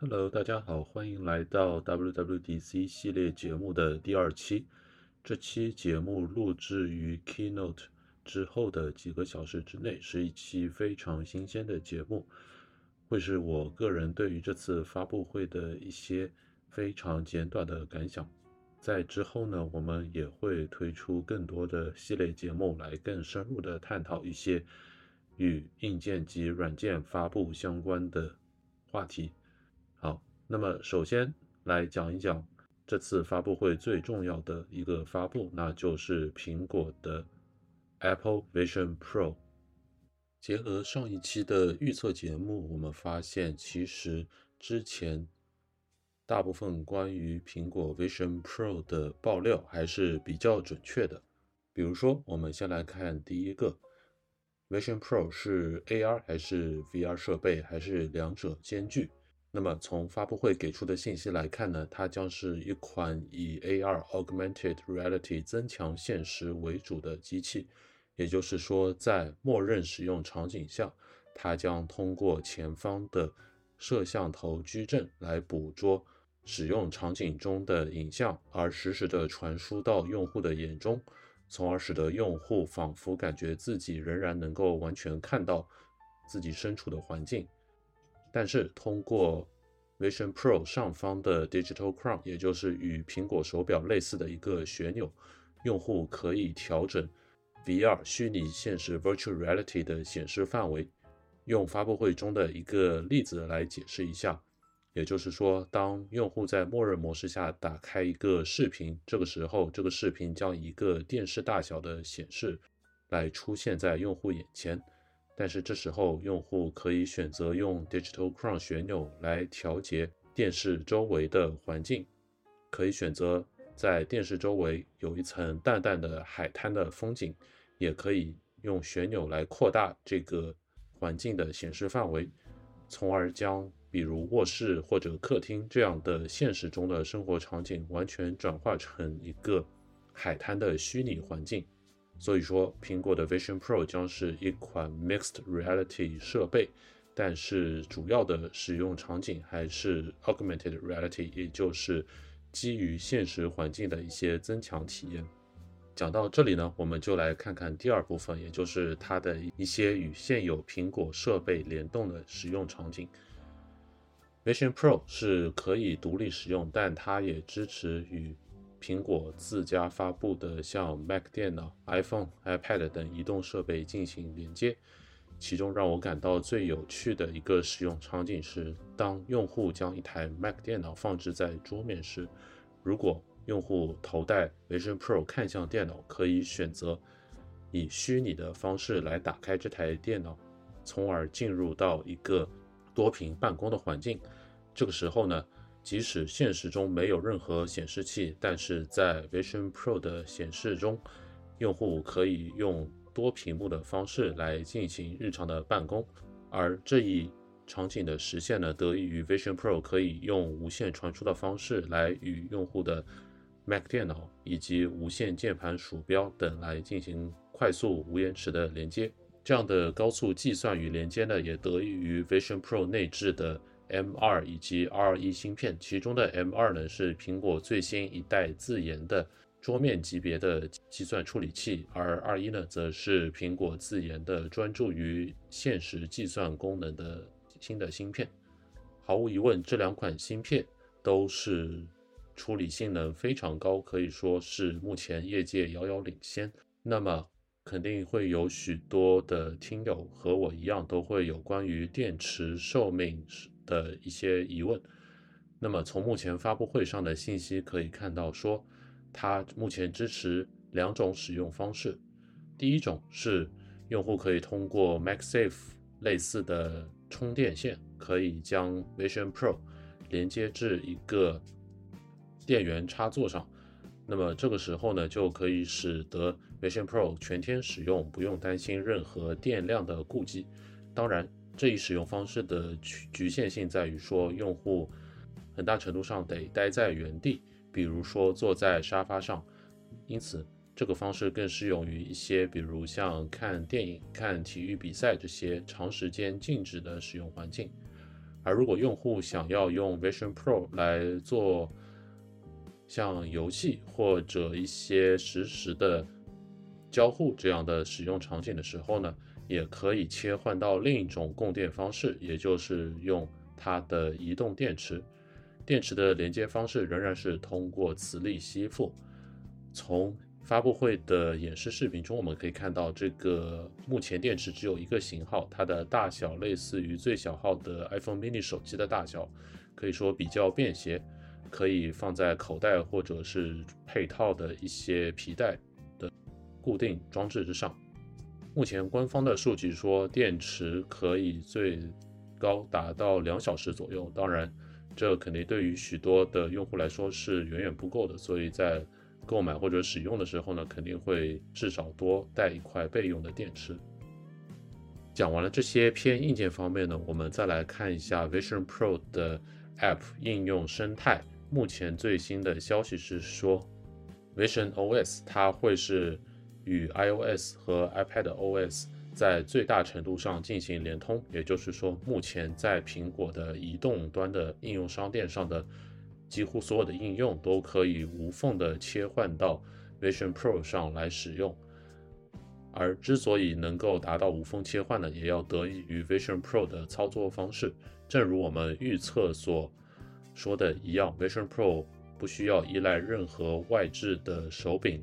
Hello，大家好，欢迎来到 WWDC 系列节目的第二期。这期节目录制于 Keynote 之后的几个小时之内，是一期非常新鲜的节目，会是我个人对于这次发布会的一些非常简短的感想。在之后呢，我们也会推出更多的系列节目，来更深入的探讨一些与硬件及软件发布相关的话题。那么首先来讲一讲这次发布会最重要的一个发布，那就是苹果的 Apple Vision Pro。结合上一期的预测节目，我们发现其实之前大部分关于苹果 Vision Pro 的爆料还是比较准确的。比如说，我们先来看第一个，Vision Pro 是 AR 还是 VR 设备，还是两者兼具？那么从发布会给出的信息来看呢，它将是一款以 AR Augmented Reality 增强现实为主的机器，也就是说，在默认使用场景下，它将通过前方的摄像头矩阵来捕捉使用场景中的影像，而实时的传输到用户的眼中，从而使得用户仿佛感觉自己仍然能够完全看到自己身处的环境。但是通过 Vision Pro 上方的 Digital Crown，也就是与苹果手表类似的一个旋钮，用户可以调整 VR 虚拟现实 Virtual Reality 的显示范围。用发布会中的一个例子来解释一下，也就是说，当用户在默认模式下打开一个视频，这个时候这个视频将以一个电视大小的显示来出现在用户眼前。但是这时候，用户可以选择用 Digital Crown 旋钮来调节电视周围的环境，可以选择在电视周围有一层淡淡的海滩的风景，也可以用旋钮来扩大这个环境的显示范围，从而将比如卧室或者客厅这样的现实中的生活场景完全转化成一个海滩的虚拟环境。所以说，苹果的 Vision Pro 将是一款 Mixed Reality 设备，但是主要的使用场景还是 Augmented Reality，也就是基于现实环境的一些增强体验。讲到这里呢，我们就来看看第二部分，也就是它的一些与现有苹果设备联动的使用场景。Vision Pro 是可以独立使用，但它也支持与苹果自家发布的像 Mac 电脑、iPhone、iPad 等移动设备进行连接。其中让我感到最有趣的一个使用场景是，当用户将一台 Mac 电脑放置在桌面时，如果用户头戴 Vision Pro 看向电脑，可以选择以虚拟的方式来打开这台电脑，从而进入到一个多屏办公的环境。这个时候呢？即使现实中没有任何显示器，但是在 Vision Pro 的显示中，用户可以用多屏幕的方式来进行日常的办公。而这一场景的实现呢，得益于 Vision Pro 可以用无线传输的方式来与用户的 Mac 电脑以及无线键盘、鼠标等来进行快速无延迟的连接。这样的高速计算与连接呢，也得益于 Vision Pro 内置的。M2 以及 R1 芯片，其中的 M2 呢是苹果最新一代自研的桌面级别的计算处理器，而 R1 呢则是苹果自研的专注于现实计算功能的新的芯片。毫无疑问，这两款芯片都是处理性能非常高，可以说是目前业界遥遥领先。那么肯定会有许多的听友和我一样，都会有关于电池寿命的一些疑问，那么从目前发布会上的信息可以看到，说它目前支持两种使用方式。第一种是用户可以通过 MagSafe 类似的充电线，可以将 Vision Pro 连接至一个电源插座上，那么这个时候呢，就可以使得 Vision Pro 全天使用，不用担心任何电量的顾忌。当然。这一使用方式的局局限性在于说，用户很大程度上得待在原地，比如说坐在沙发上，因此这个方式更适用于一些，比如像看电影、看体育比赛这些长时间静止的使用环境。而如果用户想要用 Vision Pro 来做像游戏或者一些实时的交互这样的使用场景的时候呢，也可以切换到另一种供电方式，也就是用它的移动电池。电池的连接方式仍然是通过磁力吸附。从发布会的演示视频中，我们可以看到，这个目前电池只有一个型号，它的大小类似于最小号的 iPhone mini 手机的大小，可以说比较便携，可以放在口袋或者是配套的一些皮带的固定装置之上。目前官方的数据说，电池可以最高达到两小时左右，当然，这肯定对于许多的用户来说是远远不够的，所以在购买或者使用的时候呢，肯定会至少多带一块备用的电池。讲完了这些偏硬件方面呢，我们再来看一下 Vision Pro 的 App 应用生态。目前最新的消息是说，Vision OS 它会是与 iOS 和 iPad OS 在最大程度上进行连通，也就是说，目前在苹果的移动端的应用商店上的。几乎所有的应用都可以无缝的切换到 Vision Pro 上来使用，而之所以能够达到无缝切换呢，也要得益于 Vision Pro 的操作方式。正如我们预测所说的一样，Vision Pro 不需要依赖任何外置的手柄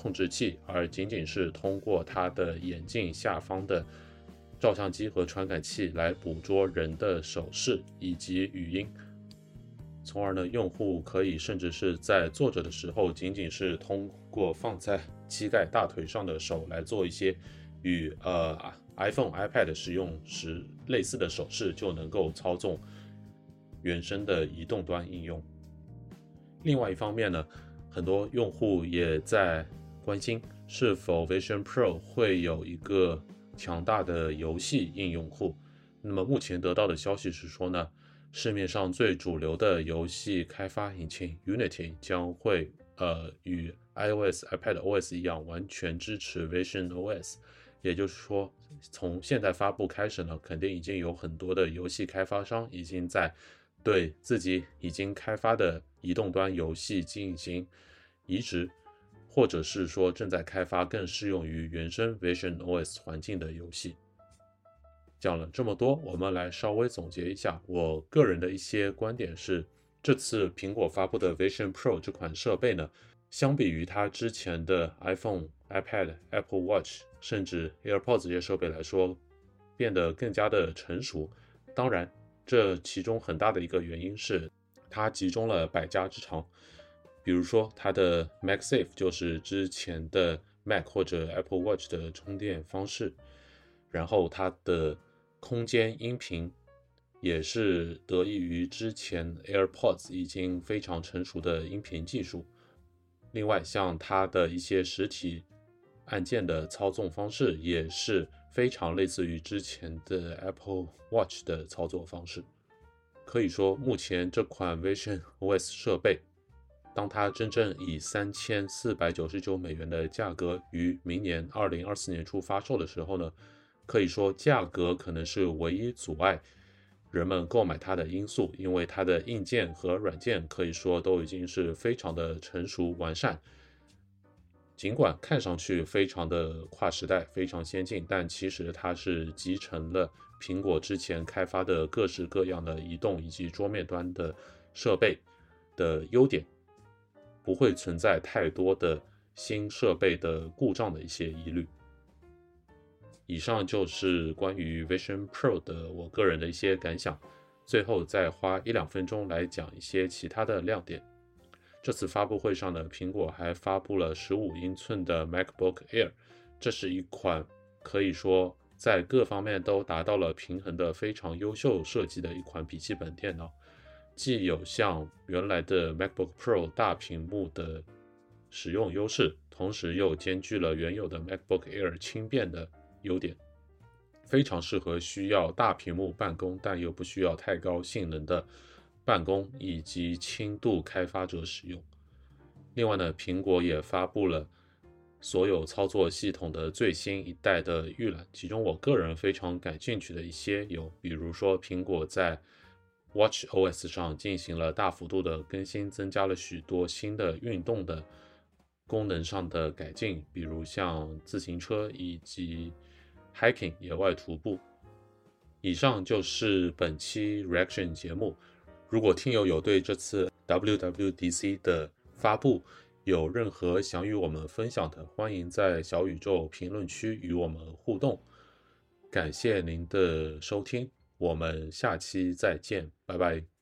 控制器，而仅仅是通过它的眼镜下方的照相机和传感器来捕捉人的手势以及语音。从而呢，用户可以甚至是在坐着的时候，仅仅是通过放在膝盖、大腿上的手来做一些与呃 iPhone、iPad 使用时类似的手势，就能够操纵原生的移动端应用。另外一方面呢，很多用户也在关心是否 Vision Pro 会有一个强大的游戏应用库。那么目前得到的消息是说呢。市面上最主流的游戏开发引擎 Unity 将会呃与 iOS、iPad OS 一样，完全支持 Vision OS。也就是说，从现在发布开始呢，肯定已经有很多的游戏开发商已经在对自己已经开发的移动端游戏进行移植，或者是说正在开发更适用于原生 Vision OS 环境的游戏。讲了这么多，我们来稍微总结一下我个人的一些观点是：这次苹果发布的 Vision Pro 这款设备呢，相比于它之前的 iPhone、iPad、Apple Watch，甚至 AirPods 这些设备来说，变得更加的成熟。当然，这其中很大的一个原因是它集中了百家之长，比如说它的 MagSafe 就是之前的 Mac 或者 Apple Watch 的充电方式，然后它的空间音频也是得益于之前 AirPods 已经非常成熟的音频技术。另外，像它的一些实体按键的操纵方式也是非常类似于之前的 Apple Watch 的操作方式。可以说，目前这款 Vision OS 设备，当它真正以三千四百九十九美元的价格于明年二零二四年初发售的时候呢？可以说，价格可能是唯一阻碍人们购买它的因素，因为它的硬件和软件可以说都已经是非常的成熟完善。尽管看上去非常的跨时代、非常先进，但其实它是集成了苹果之前开发的各式各样的移动以及桌面端的设备的优点，不会存在太多的新设备的故障的一些疑虑。以上就是关于 Vision Pro 的我个人的一些感想，最后再花一两分钟来讲一些其他的亮点。这次发布会上呢，苹果还发布了十五英寸的 MacBook Air，这是一款可以说在各方面都达到了平衡的非常优秀设计的一款笔记本电脑，既有像原来的 MacBook Pro 大屏幕的使用优势，同时又兼具了原有的 MacBook Air 轻便的。优点非常适合需要大屏幕办公，但又不需要太高性能的办公以及轻度开发者使用。另外呢，苹果也发布了所有操作系统的最新一代的预览，其中我个人非常感兴趣的一些有，比如说苹果在 Watch OS 上进行了大幅度的更新，增加了许多新的运动的功能上的改进，比如像自行车以及 hiking 野外徒步。以上就是本期 Reaction 节目。如果听友有对这次 WWDC 的发布有任何想与我们分享的，欢迎在小宇宙评论区与我们互动。感谢您的收听。我们下期再见，拜拜。